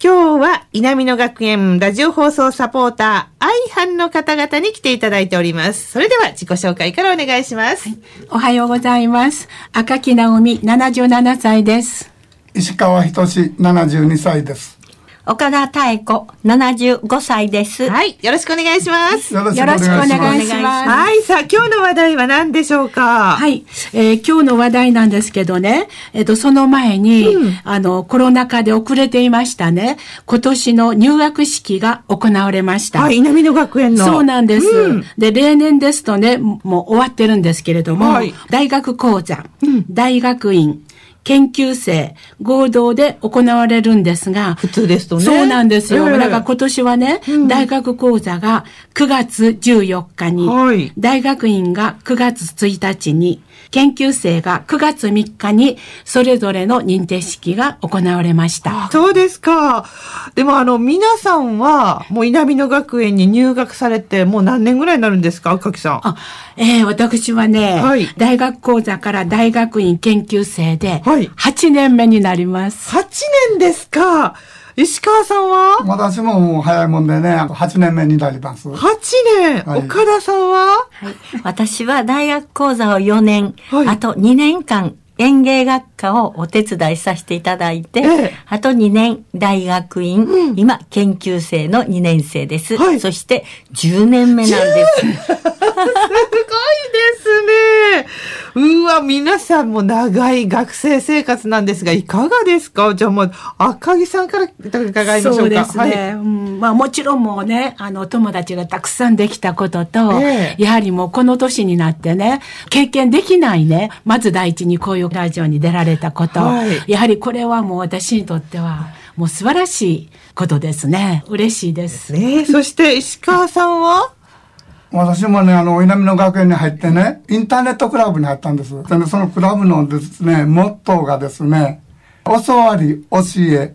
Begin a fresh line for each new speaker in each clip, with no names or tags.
今日は稲美野学園ラジオ放送サポーター、愛ンの方々に来ていただいております。それでは自己紹介からお願いします。はい、
おはようございます。赤木直美77歳です。
石川仁72歳です。
岡田妙子、75歳です。
はい。よろしくお願いします。
よろしくお願いします。
はい。さあ、今日の話題は何でしょうか？
はい。えー、今日の話題なんですけどね、えっ、ー、と、その前に、うん、あの、コロナ禍で遅れていましたね、今年の入学式が行われました。
はい。南野学園の。
そうなんです。うん、で、例年ですとね、もう終わってるんですけれども、はい、大学講座、うん、大学院、研究生合同で行われるんですが、
普通ですとね。
そうなんですよ。えー、だから今年はね、うん、大学講座が9月14日に、はい、大学院が9月1日に、研究生が9月3日にそれぞれの認定式が行われました。
そうですか。でもあの皆さんはもう稲美野学園に入学されてもう何年ぐらいになるんですか赤木さん？あ、
えー、私はね、はい、大学講座から大学院研究生で8年目になります。
8年ですか。石川さんは？
私ももう早いもんでね、8年目になります。8
年、はい、岡田さんは、
はい、私は大学講座を4年、はい、あと2年間園芸学科をお手伝いさせていただいて、ええ、あと2年大学院、うん、今研究生の2年生です。はい、そして10年目なんです。すごい。
皆さんも長い学生生活なんですが、いかがですか？じゃあもう、赤木さんから伺いましょうか。そう
ですね。はい、うん、まあもちろんもうね、あの、友達がたくさんできたことと、えやはりもうこの年になってね、経験できないね、まず第一にこういうラジオに出られたこと、はい、やはりこれはもう私にとっては、もう素晴らしいことですね。嬉しいです。
ね、そして石川さんは？
私もね、あの、稲美の学園に入ってね、インターネットクラブに入ったんです。でね、そのクラブのですね、モットーがですね、教わり、教え、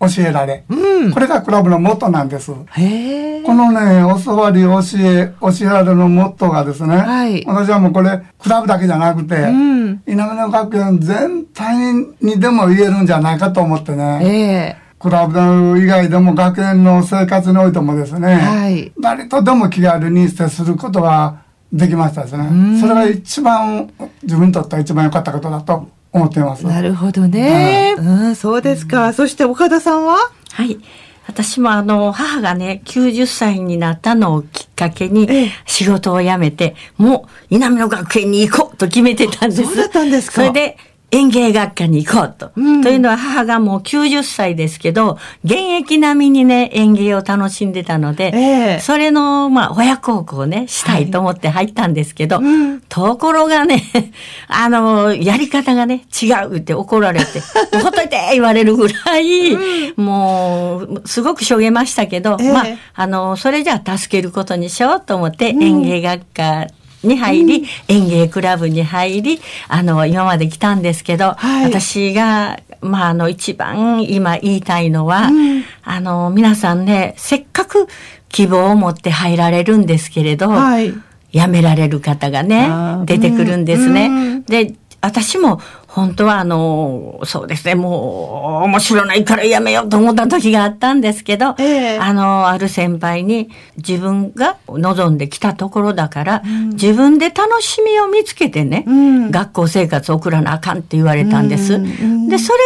教えられ。うん、これがクラブのモットーなんです。へこのね、教わり、教え、教えられのモットーがですね、はい、私はもうこれ、クラブだけじゃなくて、うん、稲美の学園全体にでも言えるんじゃないかと思ってね。クラブ以外でも学園の生活においてもですね、はい、誰とでも気軽に接することができましたですね。それが一番、自分にとっては一番良かったことだと思っています。
なるほどね。うん、そうですか。うん、そして岡田さんは？
はい。私もあの、母がね、90歳になったのをきっかけに、仕事を辞めて、もう、稲美の学園に行こうと決めてたんです。そう
だったんですか
それで、園芸学科に行こうと。うん、というのは母がもう90歳ですけど、現役並みにね、園芸を楽しんでたので、えー、それの、まあ、親孝行をね、したいと思って入ったんですけど、はい。うん、ところがね、あの、やり方がね、違うって怒られて、ほっといて言われるぐらい、うん、もう、すごくしょげましたけど、えー、まあ、あの、それじゃあ助けることにしようと思って、園芸学科に入り、うん、園芸クラブに入り、あの、今まで来たんですけど、はい、私が、まあ、あの、一番今言いたいのは、うん、あの、皆さんね、せっかく希望を持って入られるんですけれど、はい、辞められる方がね、出てくるんですね。で、私も本当はあの、そうですね、もう面白ないからやめようと思った時があったんですけど、えー、あの、ある先輩に自分が望んできたところだから、うん、自分で楽しみを見つけてね、うん、学校生活を送らなあかんって言われたんです。うん、で、それ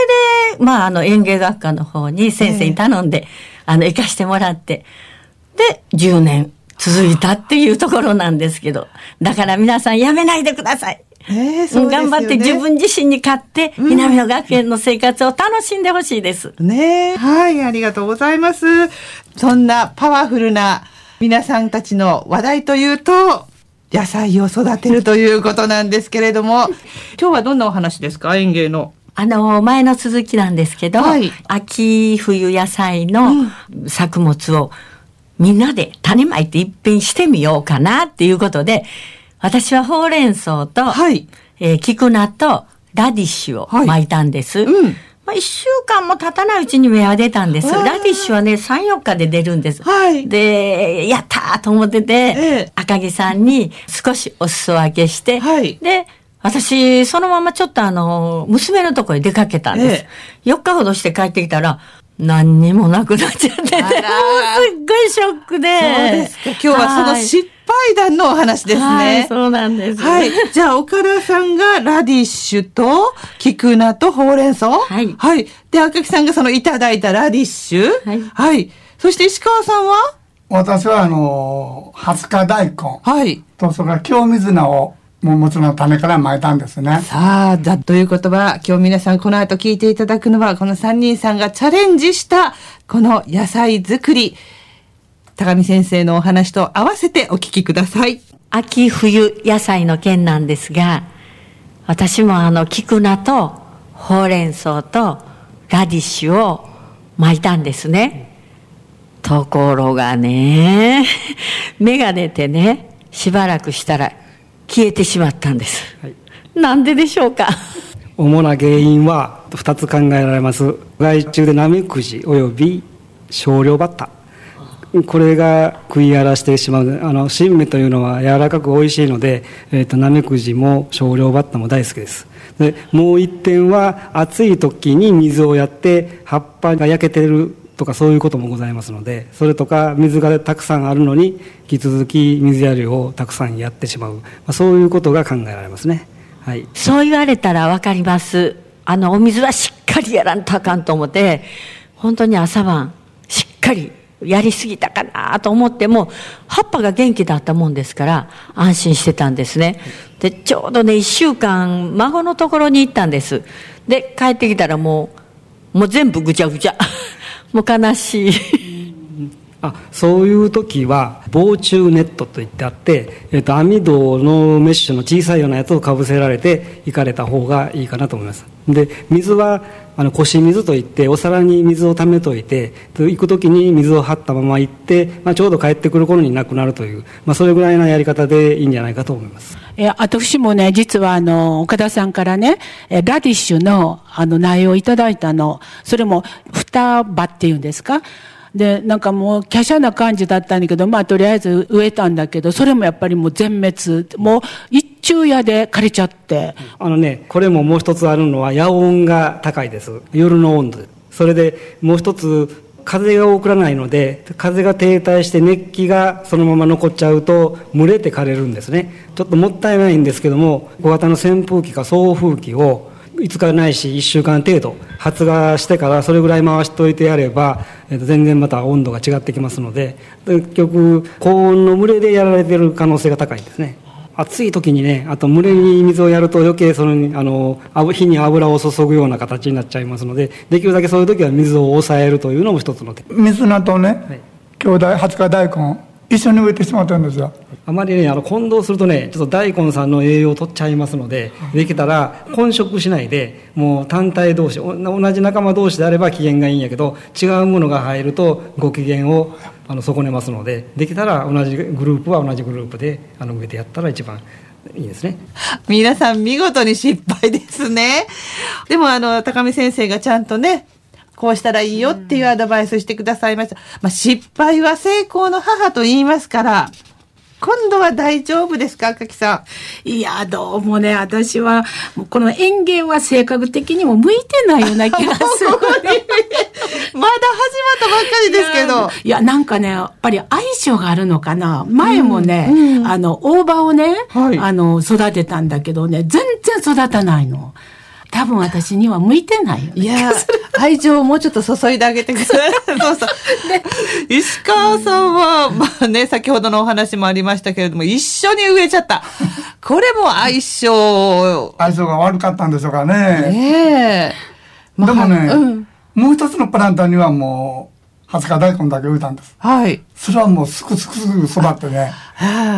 で、まあ、あの、園芸学科の方に先生に頼んで、えー、あの、行かしてもらって、で、10年続いたっていうところなんですけど。だから皆さんやめないでください。
えー、そう、
ね、頑張って自分自身に勝って、うん、南野学園の生活を楽しんでほしいです。
ねはい、ありがとうございます。そんなパワフルな皆さんたちの話題というと、野菜を育てるということなんですけれども、今日はどんなお話ですか？園芸の。
あの、前の続きなんですけど、はい、秋冬野菜の作物をみんなで種まいて一品してみようかなっていうことで、私はほうれん草と、はい、えー、菊菜とラディッシュを巻いたんです。はい、うんまあ、一週間も経たないうちに芽は出たんです。ラディッシュはね、3、4日で出るんです。はい。で、やったーと思ってて、ええ、赤木さんに少しお裾分けして、はい。で、私、そのままちょっとあの、娘のとこへ出かけたんです。ええ、4日ほどして帰ってきたら、何にもなくなっちゃってて、すっごいショックで。
そうですか。今日はその失敗談のお話ですね。は
い、そうなんです。
はい。じゃあ、岡田さんがラディッシュと、菊菜とほうれん草はい。はい。で、赤木さんがそのいただいたラディッシュはい。はい。そして石川さんは？
私は、あの、20日大根。はい。と、それから京水菜をもちろん種から巻いたんですね。
さあ、だということは、今日皆さんこの後聞いていただくのは、この3人さんがチャレンジした、この野菜作り。高見先生のお話と合わせてお聞きください。
秋冬野菜の件なんですが、私もあの、菊菜とほうれん草とラディッシュを巻いたんですね。ところがね、芽が出てね、しばらくしたら消えてしまったんです、はい、なんででしょうか？
主な原因は2つ考えられます。害虫でナメクジおよび少量バッタ。これが食い荒らしてしまう。あの新芽というのは柔らかく美味しいので、えーと、ナメクジも少量バッタも大好きです。でもう一点は暑い時に水をやって葉っぱが焼けてるとかそういうこともございますのでそれとか水がたくさんあるのに引き続き水やりをたくさんやってしまう、まあ、そういうことが考えられますね、
はい、そう言われたら分かります。あのお水はしっかりやらんとあかんと思って本当に朝晩しっかりやりすぎたかなと思っても葉っぱが元気だったもんですから安心してたんですね。でちょうどね1週間孫のところに行ったんです。で帰ってきたらもうもう全部ぐちゃぐちゃ。もう悲しい。
あそういう時は防虫ネットといってあって、えっと、網戸のメッシュの小さいようなやつをかぶせられて行かれた方がいいかなと思います。で水はあの腰水といってお皿に水を溜めといて行く時に水を張ったまま行って、まあ、ちょうど帰ってくる頃になくなるという、まあ、それぐらいのやり方でいいんじゃないかと思います。
え私もね実はあの岡田さんからねラディッシュのあの内容をいただいたの。それも双葉っていうんですか？で、なんかもう、華奢な感じだったんだけど、まあ、とりあえず植えたんだけど、それもやっぱりもう全滅。もう、一昼夜で枯れちゃって。
あのね、これももう一つあるのは、夜温が高いです。夜の温度それで、もう一つ、風が送らないので、風が停滞して熱気がそのまま残っちゃうと、蒸れて枯れるんですね。ちょっともったいないんですけども、小型の扇風機か送風機を、5日ないし1週間程度発芽してからそれぐらい回しといてやれば、えー、と全然また温度が違ってきますので結局高温の蒸れでやられてる可能性が高いんですね。暑い時にねあと蒸れに水をやると余計そのあの火に油を注ぐような形になっちゃいますのでできるだけそういう時は水を抑えるというのも一つの手。
水菜とね、はい、兄弟20日大根一緒に植えてしまったんですよ
あまりねあの混同するとねちょっと大根さんの栄養を取っちゃいますのでできたら混食しないでもう単体同士同じ仲間同士であれば機嫌がいいんやけど違うものが入るとご機嫌をあの損ねますのでできたら同じグループは同じグループであの植えてやったら一番いいですね。
皆さん見事に失敗ですね。でもあの、高見先生がちゃんとね、こうしたらいいよっていうアドバイスしてくださいました。まあ、失敗は成功の母と言いますから、今度は大丈夫ですか赤木さ
ん？いや、どうもね、私は、この園芸は性格的にも向いてないような気がする。まだ始まっ
たばっかりですけど。
いや、なんかね、やっぱり相性があるのかな。前もね、うんうん、あの、大葉をね、はい、あの、育てたんだけどね、全然育たないの。多分私には向いてない
いや、愛情をもうちょっと注いであげてください。そうそう。で、石川さんは、まあね、先ほどのお話もありましたけれども、一緒に植えちゃった。これも相性。
相性が悪かったんでしょうかね。
ねえ。
まあ、でもね、うん、もう一つのプランターにはもう、20日大根だけ植えたんです。
はい。
それはもうすくすくすぐ育ってね。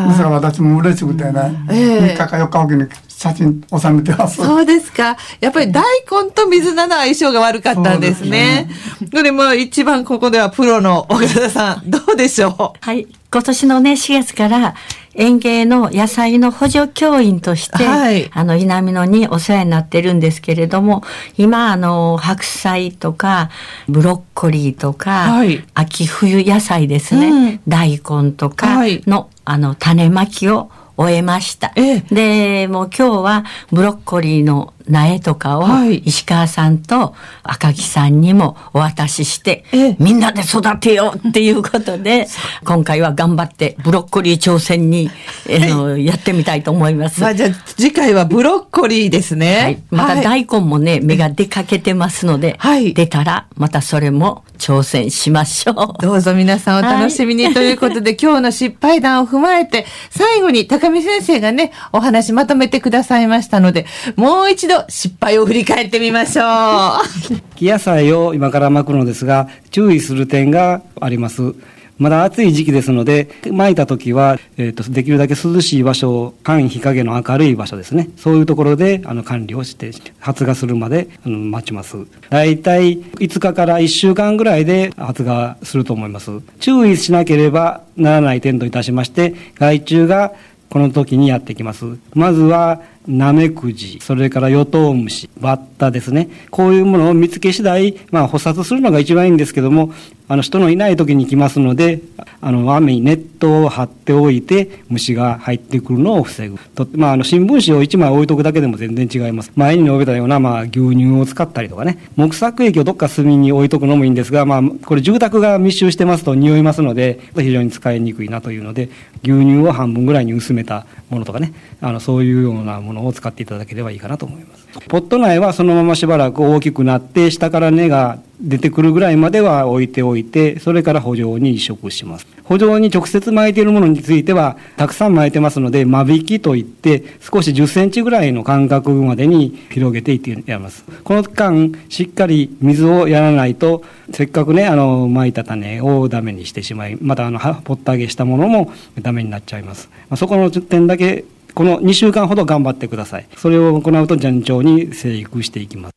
ですから私も嬉しくてね、えー、3日か4日おきに写真収めてます。
そうですか。やっぱり大根と水菜の相性が悪かったんですね。すねこれも一番ここではプロの岡田さん、どうでしょう？
はい。今年のね、4月から園芸の野菜の補助教員として、はい、あの、稲美野にお世話になってるんですけれども、今、あの、白菜とか、ブロッコリーとか、はい、秋冬野菜ですね、うん、大根とかの、はい、あの、種まきを終えました。ええ、で、もう今日はブロッコリーの苗とかを石川さんと赤木さんにもお渡しして、みんなで育てようっていうことで、今回は頑張ってブロッコリー挑戦に、あの、やってみたいと思います。
まあじゃあ次回はブロッコリーですね。はい。
また大根もね、芽が出かけてますので、はい、出たらまたそれも挑戦しましょ
う。どうぞ皆さんお楽しみにということで、今日の失敗談を踏まえて、最後に高見先生がね、お話まとめてくださいましたので、もう一度失敗を振り返ってみましょう。
木野菜を今から巻くのですが、注意する点があります。まだ暑い時期ですので、巻いた時は、えっ、ー、と、できるだけ涼しい場所、半日陰の明るい場所ですね。そういうところで、あの、管理をして、発芽するまで、あの、待ちます。大体、5日から1週間ぐらいで発芽すると思います。注意しなければならない点といたしまして、害虫がこの時にやってきます。まずは、ナメクジ、それからヨトウムシ、バッタですね。こういうものを見つけ次第、まあ、捕殺するのが一番いいんですけども、あの、人のいない時に来ますので、あの、雨にネットを張っておいて、虫が入ってくるのを防ぐ。とまあ、あの、新聞紙を一枚置いとくだけでも全然違います。前に述べたような、まあ、牛乳を使ったりとかね、木作液をどっか隅に置いとくのもいいんですが、まあ、これ住宅が密集してますと匂いますので、非常に使いにくいなというので、牛乳を半分ぐらいに薄めたものとかね、あの、そういうようなものを使っていただければいいかなと思います。ポット内はそのまましばらく大きくなって、下から根が出てくるぐらいまでは置いておいて、それから補助に移植します。補助に直接巻いているものについては、たくさん巻いてますので、間引きといって、少し10センチぐらいの間隔までに広げていってやります。この間、しっかり水をやらないと、せっかくね、あの、巻いた種をダメにしてしまい、またあの、ポッタ揚げしたものもダメになっちゃいます。まあ、そこの点だけこの2週間ほど頑張ってください。それを行うと順調に生育していきます。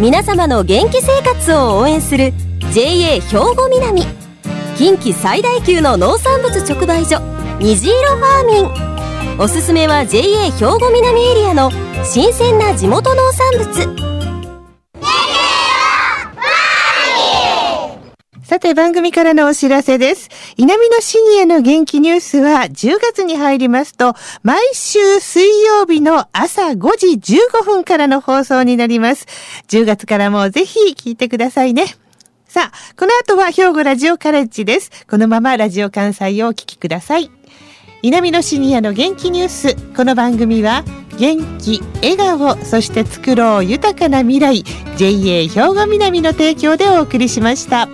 皆様の元気生活を応援する JA 兵庫南近畿最大級の農産物直売所虹色ファーミンおすすめは JA 兵庫南エリアの新鮮な地元農産物
番組からのお知らせです。稲美のシニアの元気ニュースは10月に入りますと、毎週水曜日の朝5時15分からの放送になります。10月からもぜひ聞いてくださいね。さあ、この後は兵庫ラジオカレッジです。このままラジオ関西をお聞きください。稲美のシニアの元気ニュース。この番組は、元気、笑顔、そして作ろう豊かな未来、JA 兵庫南の提供でお送りしました。